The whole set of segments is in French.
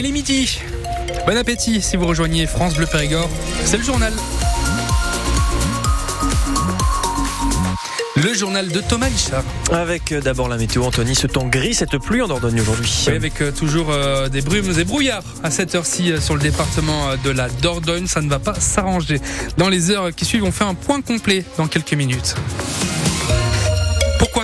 Il est midi. Bon appétit si vous rejoignez France Bleu Périgord. C'est le journal. Le journal de Thomas Lichard. Avec euh, d'abord la météo, Anthony, ce temps gris, cette pluie en Dordogne aujourd'hui. Oui, avec euh, toujours euh, des brumes et brouillards à cette heure-ci sur le département de la Dordogne. Ça ne va pas s'arranger. Dans les heures qui suivent, on fait un point complet dans quelques minutes.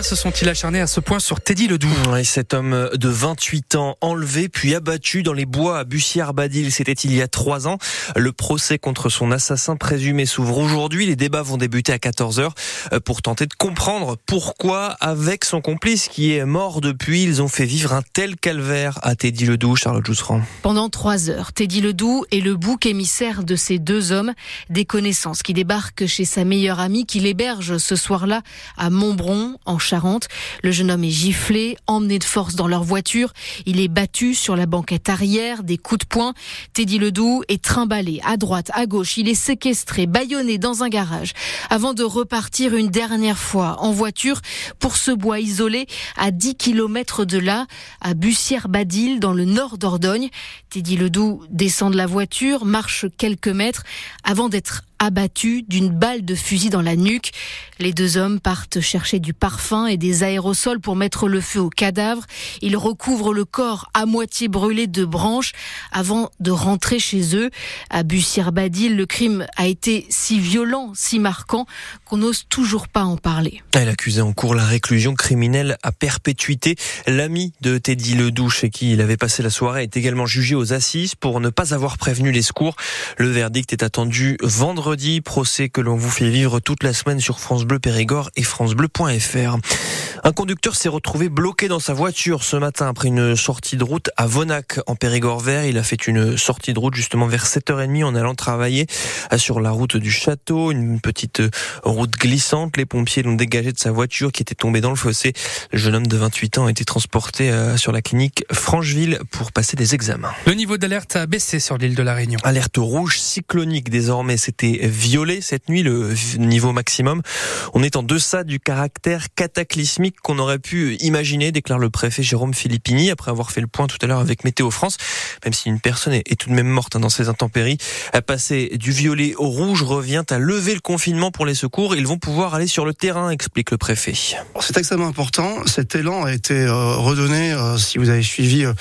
Se sont-ils acharnés à ce point sur Teddy Ledoux? Oui, Cet homme de 28 ans enlevé puis abattu dans les bois à Bussière-Badil, c'était il y a trois ans. Le procès contre son assassin présumé s'ouvre aujourd'hui. Les débats vont débuter à 14h pour tenter de comprendre pourquoi, avec son complice qui est mort depuis, ils ont fait vivre un tel calvaire à Teddy Ledoux, Charlotte Jousserand. Pendant trois heures, Teddy Ledoux est le bouc émissaire de ces deux hommes, des connaissances qui débarquent chez sa meilleure amie qu'il héberge ce soir-là à Montbron, en Charente. Le jeune homme est giflé, emmené de force dans leur voiture. Il est battu sur la banquette arrière, des coups de poing. Teddy Ledoux est trimballé à droite, à gauche. Il est séquestré, bâillonné dans un garage avant de repartir une dernière fois en voiture pour ce bois isolé à 10 km de là, à Bussière-Badil, dans le nord d'Ordogne. Teddy Ledoux descend de la voiture, marche quelques mètres avant d'être abattu d'une balle de fusil dans la nuque. Les deux hommes partent chercher du parfum et des aérosols pour mettre le feu au cadavre. Ils recouvrent le corps à moitié brûlé de branches avant de rentrer chez eux. À Bussière-Badil, le crime a été si violent, si marquant qu'on n'ose toujours pas en parler. L'accusé en cours la réclusion criminelle à perpétuité. L'ami de Teddy Ledoux, chez qui il avait passé la soirée, est également jugé aux assises pour ne pas avoir prévenu les secours. Le verdict est attendu vendredi procès que l'on vous fait vivre toute la semaine sur France Bleu Périgord et francebleu.fr. Un conducteur s'est retrouvé bloqué dans sa voiture ce matin après une sortie de route à Vonac en Périgord vert. Il a fait une sortie de route justement vers 7h30 en allant travailler sur la route du château, une petite route glissante. Les pompiers l'ont dégagé de sa voiture qui était tombée dans le fossé. Le jeune homme de 28 ans a été transporté euh, sur la clinique Francheville pour passer des examens. Le niveau d'alerte a baissé sur l'île de la Réunion. Alerte rouge cyclonique désormais. C'était violé cette nuit, le niveau maximum. On est en deçà du caractère cataclysmique qu'on aurait pu imaginer, déclare le préfet Jérôme Filippini, après avoir fait le point tout à l'heure avec Météo France. Même si une personne est tout de même morte hein, dans ces intempéries, à passer du violet au rouge revient à lever le confinement pour les secours. Ils vont pouvoir aller sur le terrain, explique le préfet. C'est extrêmement important. Cet élan a été euh, redonné, euh, si vous avez suivi euh,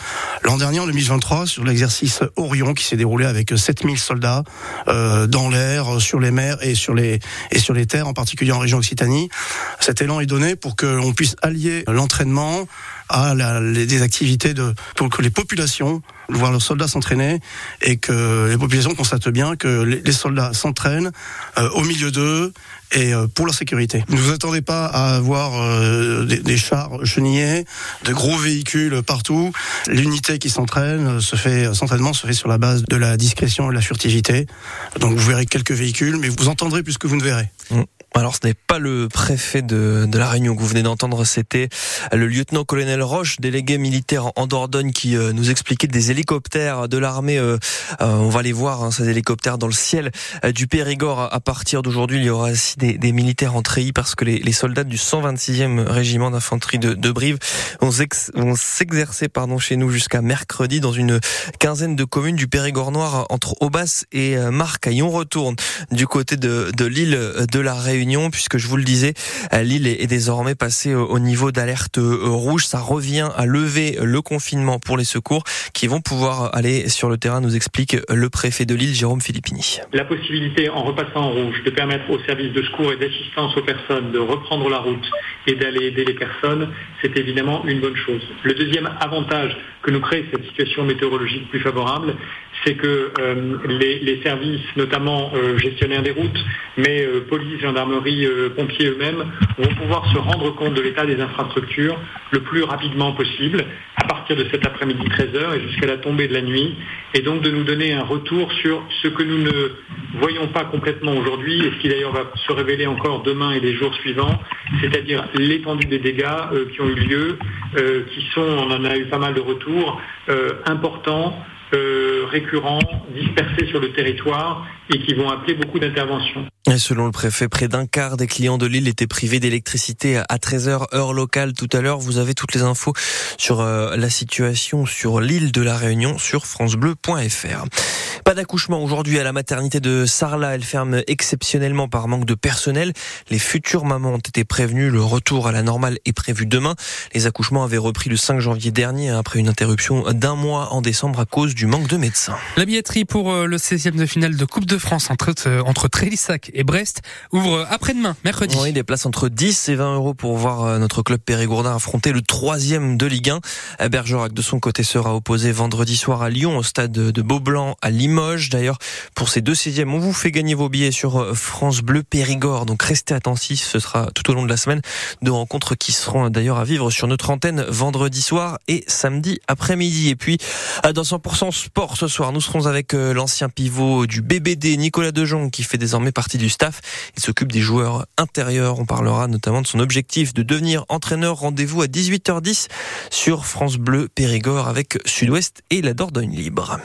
l'an dernier, en 2023, sur l'exercice Orion qui s'est déroulé avec 7000 soldats dans l'air, sur les mers et sur les, et sur les terres, en particulier en région Occitanie. Cet élan est donné pour qu'on puisse allier l'entraînement à la, les, des activités de pour que les populations voir leurs soldats s'entraîner et que les populations constatent bien que les, soldats s'entraînent euh, au milieu d'eux et euh, pour leur sécurité. Ne vous attendez pas à avoir euh, des, des, chars chenillés, de gros véhicules partout. L'unité qui s'entraîne se fait, s'entraînement se fait sur la base de la discrétion et de la furtivité. Donc vous verrez quelques véhicules, mais vous entendrez plus que vous ne verrez. Mmh. Alors ce n'est pas le préfet de, de, la Réunion que vous venez d'entendre, c'était le lieutenant-colonel Roche, délégué militaire en Dordogne, qui euh, nous expliquait des hélicoptères de l'armée. Euh, euh, on va les voir, hein, ces hélicoptères dans le ciel du Périgord. À partir d'aujourd'hui, il y aura aussi des, militaires en treillis parce que les, les, soldats du 126e régiment d'infanterie de, de, Brive vont s'exercer pardon chez nous jusqu'à mercredi dans une quinzaine de communes du Périgord noir entre Aubas et Marcaille. On retourne du côté de, de l'île de la Réunion puisque je vous le disais, l'île est désormais passée au niveau d'alerte rouge. Ça revient à lever le confinement pour les secours qui vont pouvoir aller sur le terrain, nous explique le préfet de l'île, Jérôme Philippini. La possibilité, en repassant en rouge, de permettre aux services de secours et d'assistance aux personnes de reprendre la route et d'aller aider les personnes, c'est évidemment une bonne chose. Le deuxième avantage que nous crée cette situation météorologique plus favorable, c'est que euh, les, services, notamment euh, gestionnaires des routes, mais euh, police, gendarmerie, pompiers eux-mêmes, vont pouvoir se rendre compte de l'état des infrastructures le plus rapidement possible, à partir de cet après-midi 13h et jusqu'à la tombée de la nuit, et donc de nous donner un retour sur ce que nous ne voyons pas complètement aujourd'hui, et ce qui d'ailleurs va se révéler encore demain et les jours suivants, c'est-à-dire l'étendue des dégâts qui ont eu lieu, qui sont, on en a eu pas mal de retours, importants, euh, récurrents, dispersés sur le territoire et qui vont appeler beaucoup d'interventions. Selon le préfet, près d'un quart des clients de l'île étaient privés d'électricité à 13h heure locale tout à l'heure. Vous avez toutes les infos sur euh, la situation sur l'île de la Réunion sur francebleu.fr. Pas d'accouchement aujourd'hui à la maternité de Sarlat. Elle ferme exceptionnellement par manque de personnel. Les futures mamans ont été prévenues. Le retour à la normale est prévu demain. Les accouchements avaient repris le 5 janvier dernier après une interruption d'un mois en décembre à cause du manque de médecins. La billetterie pour euh, le 16e de finale de Coupe de France entre, euh, entre Trélissac et Brest ouvre après-demain, mercredi. Oui, des places entre 10 et 20 euros pour voir euh, notre club périgourdin affronter le troisième de Ligue 1. Bergerac, de son côté, sera opposé vendredi soir à Lyon au stade de Beaublanc à Limoges. D'ailleurs, pour ces deux sixièmes, on vous fait gagner vos billets sur France Bleu Périgord. Donc restez attentifs, ce sera tout au long de la semaine de rencontres qui seront d'ailleurs à vivre sur notre antenne vendredi soir et samedi après-midi. Et puis, dans 100% sport ce soir, nous serons avec euh, l'ancien pivot du BBD, Nicolas Dejon, qui fait désormais partie du staff. Il s'occupe des joueurs intérieurs. On parlera notamment de son objectif de devenir entraîneur. Rendez-vous à 18h10 sur France Bleu Périgord avec Sud-Ouest et la Dordogne Libre.